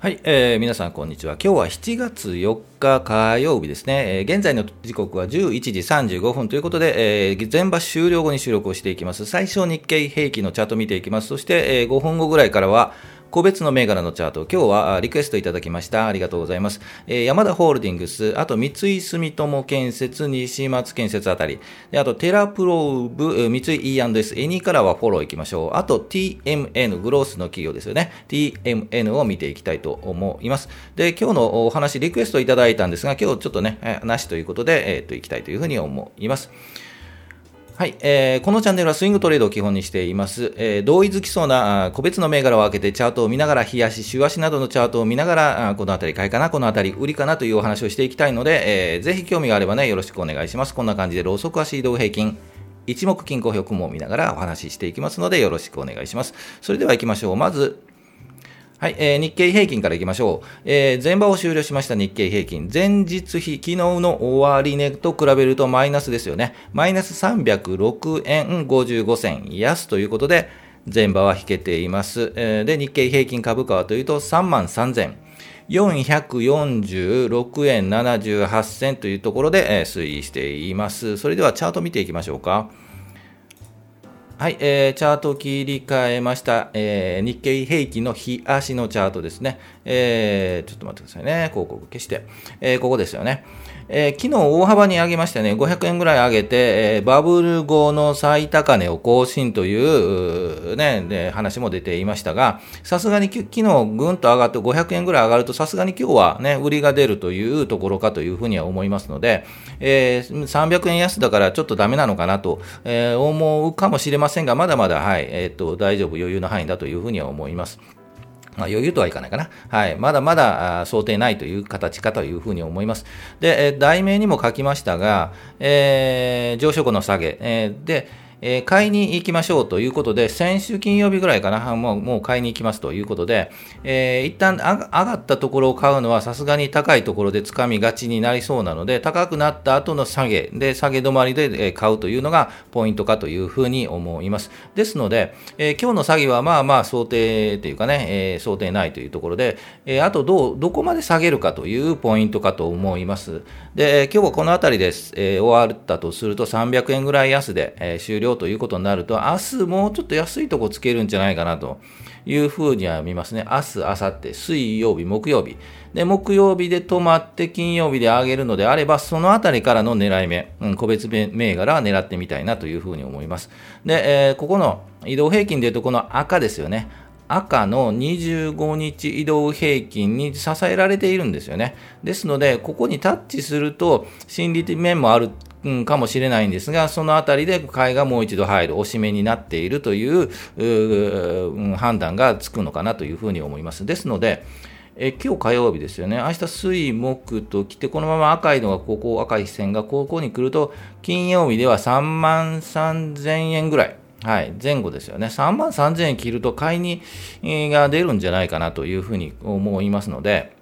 はい、えー、皆さんこんにちは。今日は7月4日火曜日ですね。えー、現在の時刻は11時35分ということで、えー、全場終了後に収録をしていきます。最初日経平均のチャート見ていきます。そして、えー、5分後ぐらいからは、個別の銘柄のチャート、今日はリクエストいただきました。ありがとうございます。えー、山田ホールディングス、あと三井住友建設、西松建設あたり、であとテラプローブ、三井 E&S、エニからはフォローいきましょう。あと TMN、グロースの企業ですよね。TMN を見ていきたいと思います。で、今日のお話、リクエストいただいたんですが、今日ちょっとね、なしということで、えっ、と、いきたいというふうに思います。はい、えー、このチャンネルはスイングトレードを基本にしています。えー、同意づきそうな個別の銘柄を開けてチャートを見ながら、日足、週足などのチャートを見ながら、このあたり買いかな、このあたり売りかなというお話をしていきたいので、えー、ぜひ興味があればね、よろしくお願いします。こんな感じで、ローソク足移動平均、一目均衡表雲を見ながらお話ししていきますので、よろしくお願いします。それでは行きましょう。まず、はい、えー、日経平均からいきましょう。えー、前場を終了しました日経平均。前日比、昨日の終値と比べるとマイナスですよね。マイナス306円55銭安ということで、前場は引けています。えー、で、日経平均株価はというと3万3000。446円78銭というところで、推移しています。それではチャート見ていきましょうか。はい、えー、チャート切り替えました、えー、日経平均の日足のチャートですね、えー、ちょっと待ってくださいね、広告消して、えー、ここですよね。えー、昨日大幅に上げましたね、500円ぐらい上げて、えー、バブル後の最高値を更新というね、で話も出ていましたが、さすがに昨日ぐんと上がって500円ぐらい上がると、さすがに今日はね、売りが出るというところかというふうには思いますので、えー、300円安だからちょっとダメなのかなと、え、思うかもしれませんが、まだまだ、はい、えっ、と、大丈夫、余裕の範囲だというふうには思います。まあ、余裕とはいかないかな。はい。まだまだ想定ないという形かというふうに思います。で、題名にも書きましたが、えー、上昇後の下げ、えー、で、えー、買いに行きましょうということで、先週金曜日ぐらいかな、もうもう買いに行きますということで、えー、一旦上がったところを買うのはさすがに高いところで掴みがちになりそうなので、高くなった後の下げで、下げ止まりで買うというのがポイントかというふうに思います。ですので、えー、今日の詐欺はまあまあ想定というかね、えー、想定ないというところで、えー、あとどう、どこまで下げるかというポイントかと思います。で、今日はこのあたりです、えー、終わったとすると300円ぐらい安で、えー、終了ということになると、明日もうちょっと安いとこつけるんじゃないかなというふうには見ますね。明日、明後日、水曜日、木曜日。で、木曜日で止まって金曜日で上げるのであれば、そのあたりからの狙い目、うん、個別銘柄は狙ってみたいなというふうに思います。で、えー、ここの移動平均でいうとこの赤ですよね。赤の25日移動平均に支えられているんですよね。ですので、ここにタッチすると、心理的面もあるうん、かもしれないんですが、そのあたりで買いがもう一度入る、押し目になっているというう、判断がつくのかなというふうに思います。ですので、え今日火曜日ですよね、明日水、木と来て、このまま赤いのがここ、赤い線がここに来ると、金曜日では3万3000円ぐらい。はい、前後ですよね。3万3000円切ると買いにが出るんじゃないかなというふうに思いますので、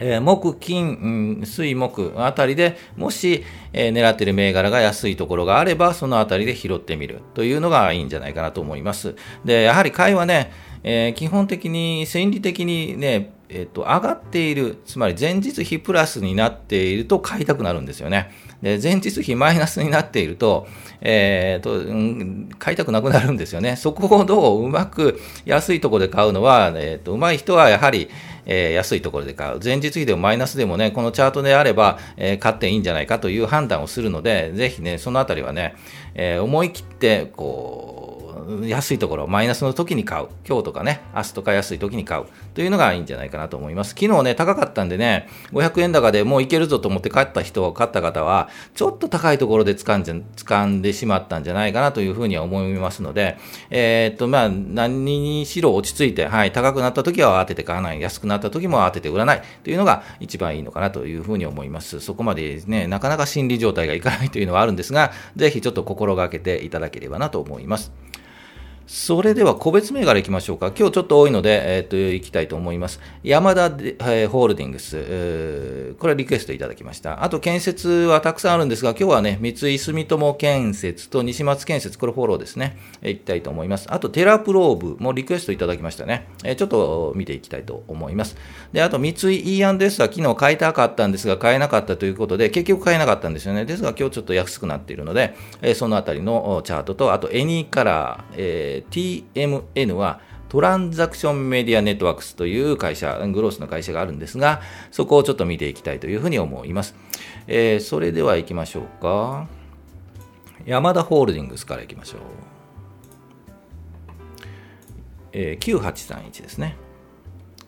えー、木、金、水、木あたりでもし、えー、狙っている銘柄が安いところがあれば、そのあたりで拾ってみるというのがいいんじゃないかなと思います。で、やはり買いはね、えー、基本的に、心理的にね、えっ、と、上がっている、つまり前日比プラスになっていると買いたくなるんですよね。で、前日比マイナスになっていると、えー、と、うん、買いたくなくなるんですよね。そこをどううまく安いところで買うのは、えっ、と、うまい人はやはり、えー、安いところで買う。前日比でもマイナスでもね、このチャートであれば、え、買っていいんじゃないかという判断をするので、ぜひね、そのあたりはね、え、思い切って、こう、安いところ、マイナスの時に買う。今日とかね、明日とか安い時に買う。というのがいいんじゃないかなと思います。昨日ね、高かったんでね、500円高でもういけるぞと思って買った人、買った方は、ちょっと高いところで掴んじゃ掴んでしまったんじゃないかなというふうには思いますので、えー、っと、まあ、何にしろ落ち着いて、はい、高くなった時は当てて買わない。安くなった時も当てて売らない。というのが一番いいのかなというふうに思います。そこまでね、なかなか心理状態がいかないというのはあるんですが、ぜひちょっと心がけていただければなと思います。それでは個別銘柄いきましょうか。今日ちょっと多いので、えっ、と、いきたいと思います。山田で、えー、ホールディングス、えー、これはリクエストいただきました。あと、建設はたくさんあるんですが、今日はね、三井住友建設と西松建設、これフォローですね。えー、きたいと思います。あと、テラプローブもリクエストいただきましたね。えー、ちょっと見ていきたいと思います。で、あと、三井 E&S は昨日買いたかったんですが、買えなかったということで、結局買えなかったんですよね。ですが、今日ちょっと安くなっているので、えー、そのあたりのチャートと、あと、エニーカラー、えー、TM N はトランザクションメディアネットワークスという会社、グロースの会社があるんですが、そこをちょっと見ていきたいというふうに思います。えー、それでは行きましょうか。ヤマダホールディングスから行きましょう。えー、9831ですね。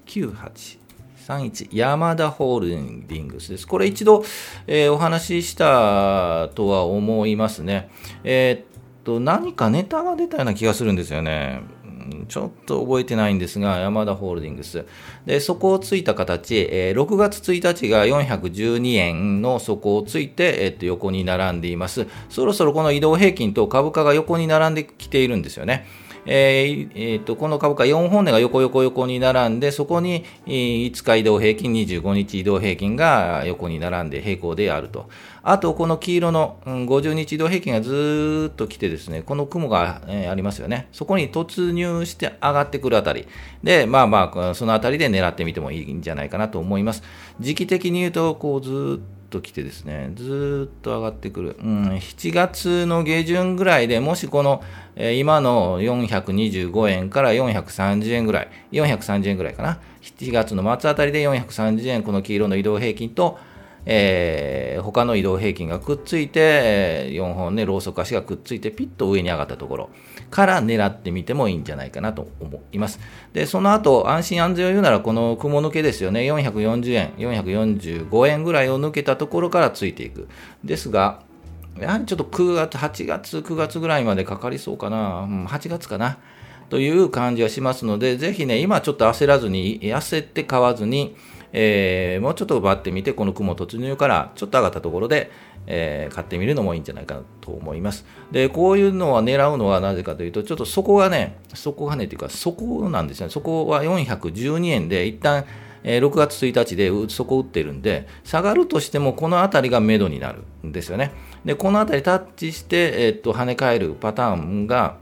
9831ヤマダホールディングスです。これ一度、えー、お話ししたとは思いますね。えー、と、何かネタが出たような気がするんですよね。ちょっと覚えてないんですが、山田ホールディングス。で、底をついた形、えー、6月1日が412円の底をついて、えー、っと、横に並んでいます。そろそろこの移動平均と株価が横に並んできているんですよね。えーえーと、この株価4本値が横横横に並んで、そこに5日移動平均、25日移動平均が横に並んで平行であると。あと、この黄色の50日移動平均がずっと来てですね、この雲が、えー、ありますよね。そこに突入して上がってくるあたり。で、まあまあ、そのあたりで狙ってみてもいいんじゃないかなと思います。時期的に言うと、こうずっとと来てですね、ずっと上がってくる。うん、7月の下旬ぐらいでもしこの、えー、今の425円から430円ぐらい、430円ぐらいかな。7月の末あたりで430円、この黄色の移動平均と、えー、他の移動平均がくっついて、えー、4本ね、ローソク足がくっついて、ピッと上に上がったところから狙ってみてもいいんじゃないかなと思います。で、その後、安心安全を言うなら、この雲抜けですよね、440円、445円ぐらいを抜けたところからついていく。ですが、やはりちょっと9月、8月、9月ぐらいまでかかりそうかな、うん、8月かな。という感じはしますので、ぜひね、今ちょっと焦らずに、焦って買わずに、えー、もうちょっと奪ってみて、この雲突入からちょっと上がったところで、えー、買ってみるのもいいんじゃないかなと思います。で、こういうのは狙うのはなぜかというと、ちょっとそこがね、そこがね、というか、そこなんですね。そこは412円で、一旦、えー、6月1日でそこ打ってるんで、下がるとしてもこの辺りが目処になるんですよね。で、この辺りタッチして、えー、っと、跳ね返るパターンが、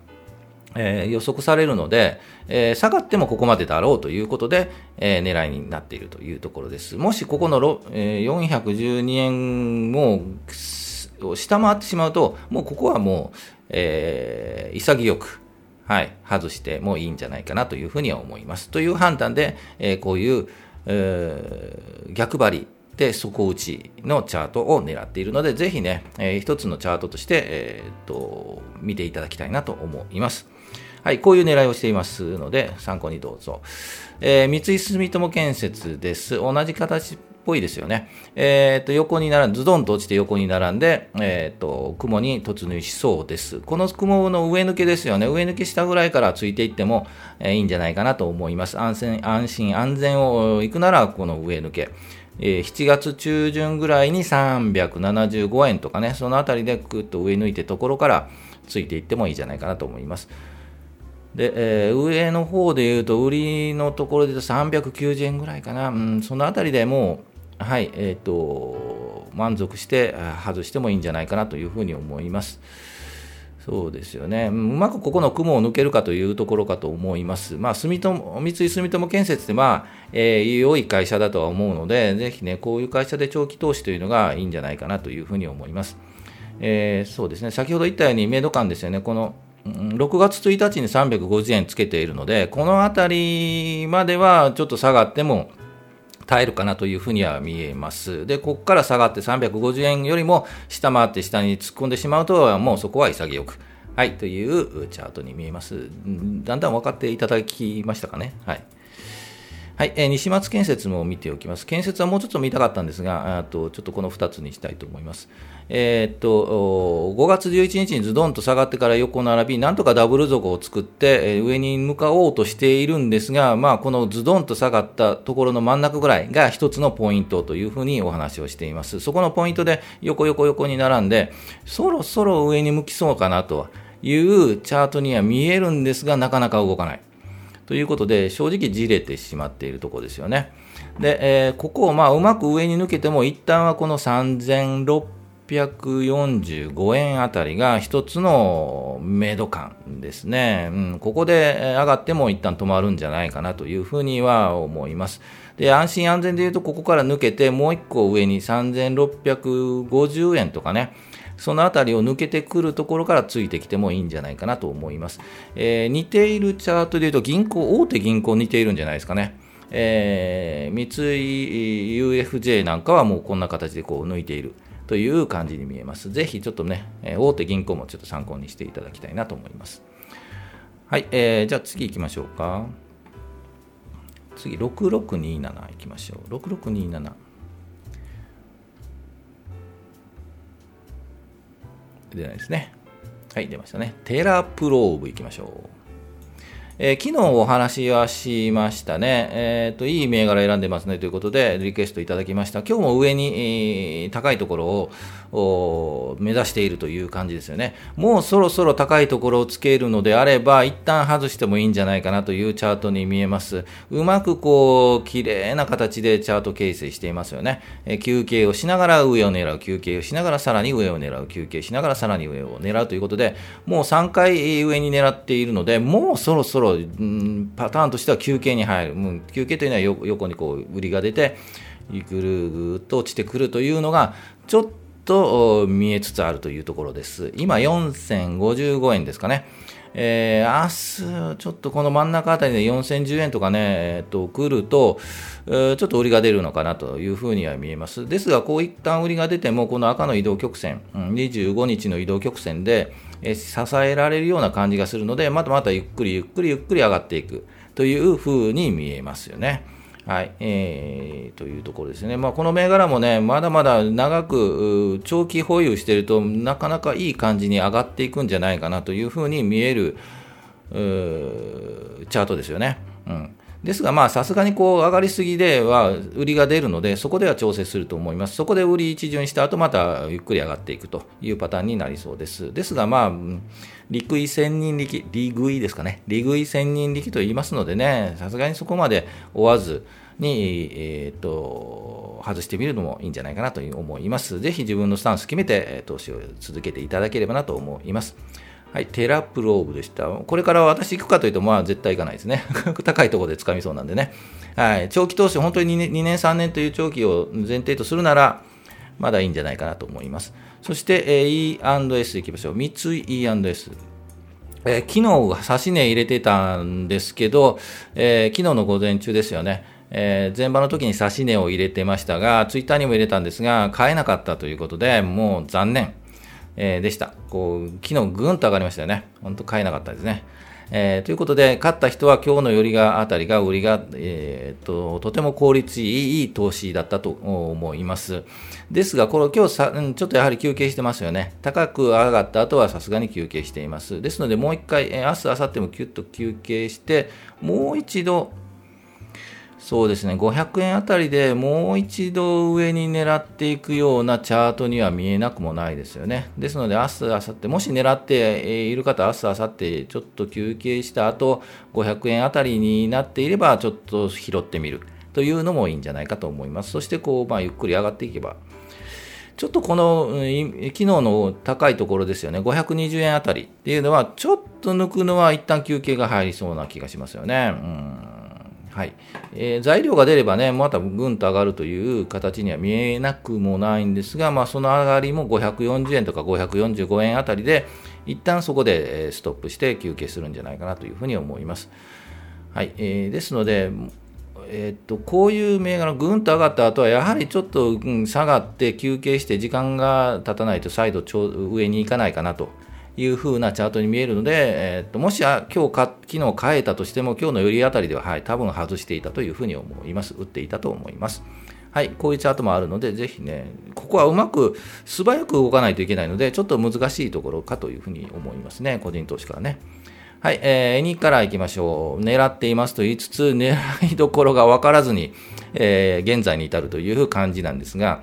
えー、予測されるので、えー、下がってもここまでだろうということで、えー、狙いになっているというところです。もしここの、えー、412円を下回ってしまうと、もうここはもう、え、潔く、はい、外してもいいんじゃないかなというふうには思います。という判断で、え、こういう、え、逆張りで底打ちのチャートを狙っているので、ぜひね、えー、一つのチャートとして、えー、っと見ていただきたいなと思います。はい、こういう狙いをしていますので、参考にどうぞ。えー、三井住友建設です。同じ形っぽいですよね。えっ、ー、と、横に並んで、ズドンと落ちて横に並んで、えっ、ー、と、雲に突入しそうです。この雲の上抜けですよね。上抜け下ぐらいからついていっても、えー、いいんじゃないかなと思います。安全、安心、安全を行くなら、この上抜け。えー、7月中旬ぐらいに375円とかね、そのあたりでぐっと上抜いてところからついていってもいいんじゃないかなと思います。で、えー、上の方で言うと、売りのところで言うと390円ぐらいかな、うん、そのあたりでもう、はい、えっ、ー、と、満足して外してもいいんじゃないかなというふうに思います。そうですよね。うまくここの雲を抜けるかというところかと思います。まあ、住友、三井住友建設って、まあ、えー、良い会社だとは思うので、ぜひね、こういう会社で長期投資というのがいいんじゃないかなというふうに思います。えー、そうですね。先ほど言ったように、メイド感ですよね。この6月1日に350円つけているので、このあたりまではちょっと下がっても耐えるかなというふうには見えます。で、ここから下がって350円よりも下回って下に突っ込んでしまうと、もうそこは潔く。はい、というチャートに見えます。だんだん分かっていただきましたかね。はい。はい、えー、西松建設も見ておきます。建設はもうちょっと見たかったんですが、あとちょっとこの2つにしたいと思います。えー、っと、5月11日にズドンと下がってから横並び、なんとかダブル底を作って、えー、上に向かおうとしているんですが、まあ、このズドンと下がったところの真ん中ぐらいが一つのポイントというふうにお話をしています。そこのポイントで横横横に並んで、そろそろ上に向きそうかなと。いうチャートには見えるんですが、なかなか動かない。ということで、正直じれてしまっているところですよね。で、えー、ここをまあうまく上に抜けても、一旦はこの3645円あたりが一つのメイド感ですね。うん、ここで上がっても一旦止まるんじゃないかなというふうには思います。で、安心安全で言うと、ここから抜けて、もう一個上に3650円とかね、そのあたりを抜けてくるところからついてきてもいいんじゃないかなと思います。えー、似ているチャートで言うと、銀行、大手銀行似ているんじゃないですかね。えー、三井 UFJ なんかはもうこんな形でこう抜いているという感じに見えます。ぜひちょっとね、大手銀行もちょっと参考にしていただきたいなと思います。はい、えー、じゃあ次行きましょうか。次、6627行きましょう。6627。出ないですね。はい、出ましたね。テラプローブいきましょう。えー、昨日お話はしましたね。えっ、ー、と、いい銘柄選んでますねということで、リクエストいただきました。今日も上に、えー、高いところを目指しているという感じですよね。もうそろそろ高いところをつけるのであれば、一旦外してもいいんじゃないかなというチャートに見えます。うまくこう、綺麗な形でチャート形成していますよね。え休憩をしながら上を狙う、休憩をしながらさらに上を狙う、休憩しながらさらに上を狙うということで、もう3回上に狙っているので、もうそろそろ、うん、パターンとしては休憩に入る。う、休憩というのは横にこう、売りが出て、ぐるぐっと落ちてくるというのが、ちょっとと見えつつあるというところです。今4055円ですかね。えー、明日、ちょっとこの真ん中あたりで4010円とかね、えっ、と、来ると、えー、ちょっと売りが出るのかなというふうには見えます。ですが、こういった売りが出ても、この赤の移動曲線、25日の移動曲線で、えー、支えられるような感じがするので、またまたゆっくりゆっくりゆっくり上がっていくというふうに見えますよね。はい、えー、というところですね。まあ、この銘柄もね、まだまだ長く長期保有しているとなかなかいい感じに上がっていくんじゃないかなというふうに見えるチャートですよね。うん。ですが、さすがにこう上がりすぎでは売りが出るので、そこでは調整すると思います。そこで売り一巡した後、またゆっくり上がっていくというパターンになりそうです。ですが、まあ、陸位千人力、利食いですかね。利食い千人力と言いますのでね、さすがにそこまで追わずに、えっ、と、外してみるのもいいんじゃないかなと思います。ぜひ自分のスタンス決めて投資を続けていただければなと思います。はい、テラプローブでした。これから私行くかというと、まあ絶対行かないですね。高いところで掴みそうなんでね。はい、長期投資、本当に2年 ,2 年、3年という長期を前提とするなら、まだいいんじゃないかなと思います。そして、えー、E&S いきましょう。三井 E&S。えー、昨日、指し値入れてたんですけど、えー、昨日の午前中ですよね。えー、前場の時に指し値を入れてましたが、ツイッターにも入れたんですが、買えなかったということで、もう残念。えー、でした。こう、昨日ぐんと上がりましたよね。本当買えなかったですね。えー、ということで、勝った人は今日の寄りがあたりが、売りが、えー、と、とても効率いい投資だったと思います。ですが、これ今日さ、ちょっとやはり休憩してますよね。高く上がった後はさすがに休憩しています。ですので、もう一回、えー、明日、明後日もキュッと休憩して、もう一度、そうですね、500円あたりでもう一度上に狙っていくようなチャートには見えなくもないですよね。ですので、明日、明後日、もし狙っている方、明日、明後日、ちょっと休憩した後、500円あたりになっていれば、ちょっと拾ってみるというのもいいんじゃないかと思います。そして、こう、まあ、ゆっくり上がっていけば、ちょっとこの、昨日の高いところですよね、520円あたりっていうのは、ちょっと抜くのは一旦休憩が入りそうな気がしますよね。うんはい。えー、材料が出ればね、またぐんと上がるという形には見えなくもないんですが、まあ、その上がりも540円とか545円あたりで、一旦そこでストップして休憩するんじゃないかなというふうに思います。はい。えー、ですので、えー、っとこういう銘柄、ぐんと上がった後は、やはりちょっと、うん、下がって休憩して、時間が経たないと再度上に行かないかなと。いう風なチャートに見えるので、えー、ともし今日か、昨日変えたとしても、今日の寄りあたりでは、はい、多分外していたというふうに思います。打っていたと思います。はい、こういうチャートもあるので、ぜひね、ここはうまく素早く動かないといけないので、ちょっと難しいところかというふうに思いますね、個人投資からね。はい、えー、2からいきましょう。狙っていますと言いつつ、狙いどころが分からずに、えー、現在に至るという感じなんですが、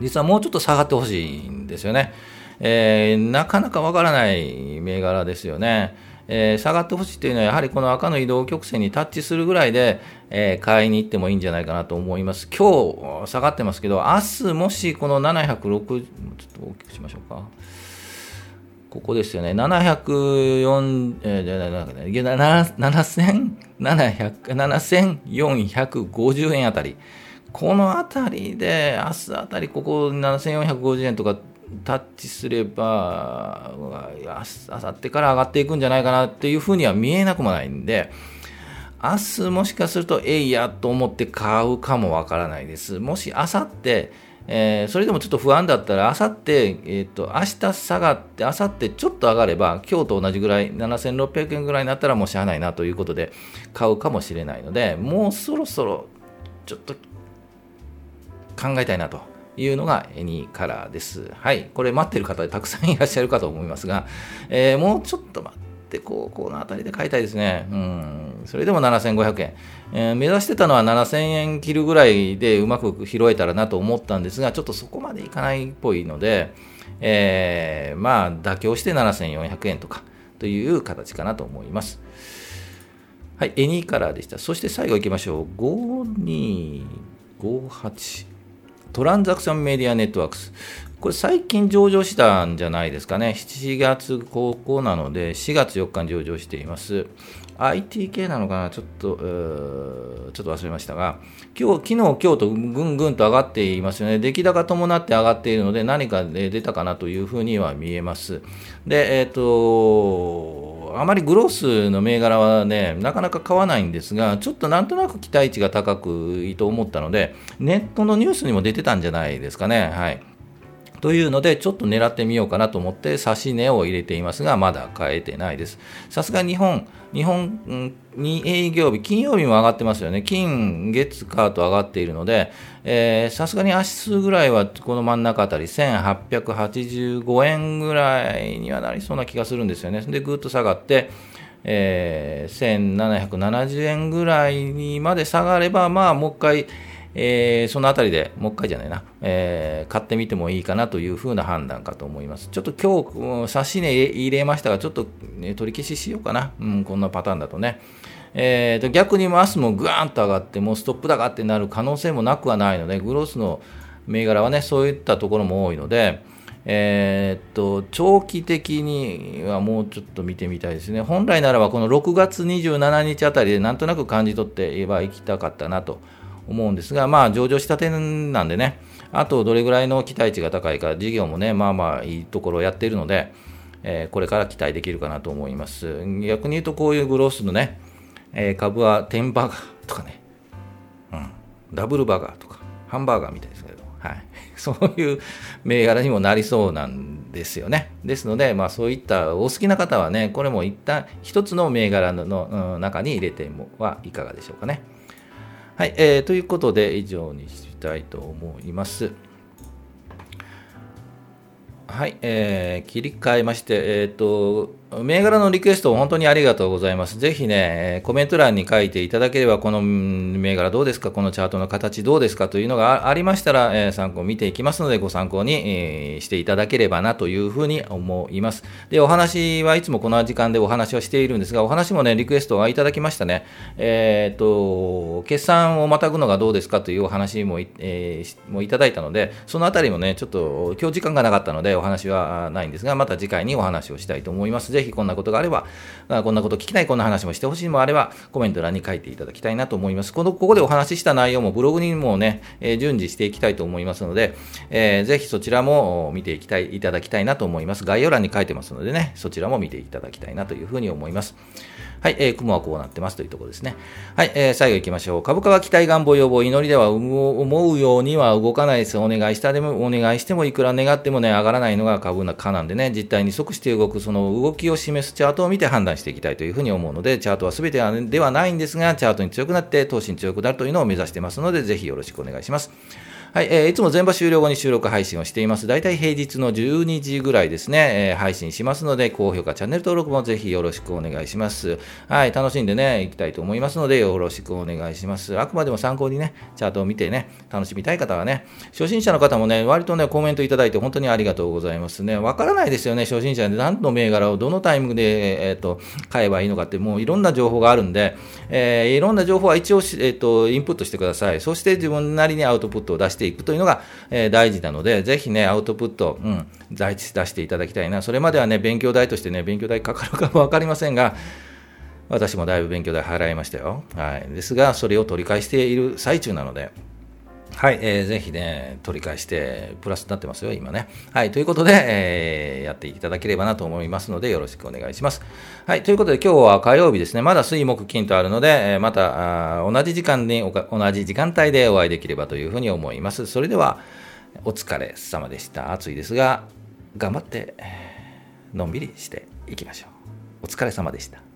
実はもうちょっと下がってほしいんですよね。えー、なかなかわからない銘柄ですよね。えー、下がってほしいというのは、やはりこの赤の移動曲線にタッチするぐらいで、えー、買いに行ってもいいんじゃないかなと思います。今日下がってますけど、明日もしこの760、ちょっと大きくしましょうか。ここですよね、704、えー、7450円あたり。このあたりで、明日あたり、ここ7450円とかタッチすれば、あさってから上がっていくんじゃないかなっていうふうには見えなくもないんで、明日もしかすると、えいやと思って買うかもわからないです。もし明後日、えー、それでもちょっと不安だったら、あさって、えーと、明日下がって、あさってちょっと上がれば、今日と同じぐらい、7600円ぐらいになったらもうしゃあないなということで、買うかもしれないので、もうそろそろちょっと考えたいなというのがエニーカラーです。はい、これ待ってる方たくさんいらっしゃるかと思いますが、えー、もうちょっと待って、こうこの辺りで買いたいですね。うん、それでも7500円、えー、目指してたのは7000円切るぐらいでうまく拾えたらなと思ったんですが、ちょっとそこまでいかないっぽいので、えー、まあ、妥協して7400円とかという形かなと思います。はい、エニーカラーでした。そして最後行きましょう。5258。トランザクションメディアネットワークス。これ最近上場したんじゃないですかね。7月高校なので、4月4日に上場しています。IT 系なのかな？ちょっと、ちょっと忘れましたが、今日、昨日、今日とぐんぐんと上がっていますよね。出来高伴って上がっているので、何か出たかなというふうには見えます。で、えっ、ー、と、あまりグロースの銘柄はね、なかなか買わないんですが、ちょっとなんとなく期待値が高くいいと思ったので、ネットのニュースにも出てたんじゃないですかね。はい。というので、ちょっと狙ってみようかなと思って、指し値を入れていますが、まだ買えてないです。さすが日本、日本に営業日、金曜日も上がってますよね。金、月、火と上がっているので、さすがに足数ぐらいはこの真ん中あたり、1885円ぐらいにはなりそうな気がするんですよね。で、ぐっと下がって、えー、1770円ぐらいにまで下がれば、まあ、もう一回、えー、そのあたりでもう一回じゃないな、えー、買ってみてもいいかなというふうな判断かと思います。ちょっと今日、差し値入れましたが、ちょっと、ね、取り消ししようかな。うん、こんなパターンだとね。えー、と逆に明日もぐわーんと上がって、もうストップ高ってなる可能性もなくはないので、グロースの銘柄はね、そういったところも多いので、え、っと、長期的にはもうちょっと見てみたいですね。本来ならばこの6月27日あたりでなんとなく感じ取って言えば行きたかったなと思うんですが、まあ、上場した点なんでね、あとどれぐらいの期待値が高いか、事業もね、まあまあいいところをやっているので、えー、これから期待できるかなと思います。逆に言うと、こういうグロースのね、えー、株はテンバーガーとかね、うん、ダブルバーガーとか、ハンバーガーみたいですけど、はい、そういう銘柄にもなりそうなんですよね。ですので、まあ、そういったお好きな方はね、これも一旦一つの銘柄の中に入れてもはいかがでしょうかね。はい、えー、ということで以上にしたいと思います。はい、えー、切り替えまして、えっ、ー、と、銘柄のリクエスト本当にありがとうございます。ぜひね、コメント欄に書いていただければ、この銘柄どうですか、このチャートの形どうですか？というのがありましたら、え、参考を見ていきますので、ご参考に、え、していただければなというふうに思います。で、お話はいつもこの時間でお話をしているんですが、お話もね、リクエストはいただきましたね。えっ、と、決算をまたぐのがどうですか？というお話もい,、えー、もいただいたので、そのあたりもね、ちょっと今日時間がなかったのでお話はないんですが、また次回にお話をしたいと思います。ぜひこんなことがあれば、こんなこと聞きたい、こんな話もしてほしいもあれば、コメント欄に書いていただきたいなと思います。このここでお話しした内容もブログにもね、えー、順次していきたいと思いますので、えー、ぜひそちらも見ていきたいいただきたいなと思います。概要欄に書いてますのでね、そちらも見ていただきたいなというふうに思います。はい、えー、雲はこうなってますというところですね。はい、えー、最後行きましょう。株価は期待願望要望、祈りでは思うようには動かないです。お願いしたでも、お願いしてもいくら願ってもね、上がらないのが株価なんでね、実態に即して動くその動きを示すチャートを見て判断していきたいというふうに思うので、チャートは全てではないんですが、チャートに強くなって、投資に強くなるというのを目指してますので、ぜひよろしくお願いします。はい、えー、いつも全場終了後に収録配信をしています。大体平日の12時ぐらいですね、えー、配信しますので、高評価、チャンネル登録もぜひよろしくお願いします。はい、楽しんでね、いきたいと思いますので、よろしくお願いします。あくまでも参考にね、チャートを見てね、楽しみたい方はね、初心者の方もね、割とね、コメントいただいて本当にありがとうございますね。わからないですよね、初心者で何の銘柄をどのタイミングで、えっ、ー、と、買えばいいのかって、もういろんな情報があるんで、えー、いろんな情報は一応、えっ、と、インプットしてください。そして自分なりにアウトプットを出してていくというのが、えー、大事なので、ぜひね、アウトプット、うん、出していただきたいな。それまではね、勉強代としてね、勉強代かかるかもわかりませんが、私もだいぶ勉強代払いましたよ。はい。ですが、それを取り返している最中なので、はい、えー、ぜひね、取り返して、プラスになってますよ、今ね。はい、ということで、えー、やっていただければなと思いますので、よろしくお願いします。はい、ということで、今日は火曜日ですね、まだ水木金とあるので、え、また同じ時間に、同じ時間帯でお会いできればというふうに思います。それでは、お疲れ様でした。暑いですが、頑張って、のんびりしていきましょう。お疲れ様でした。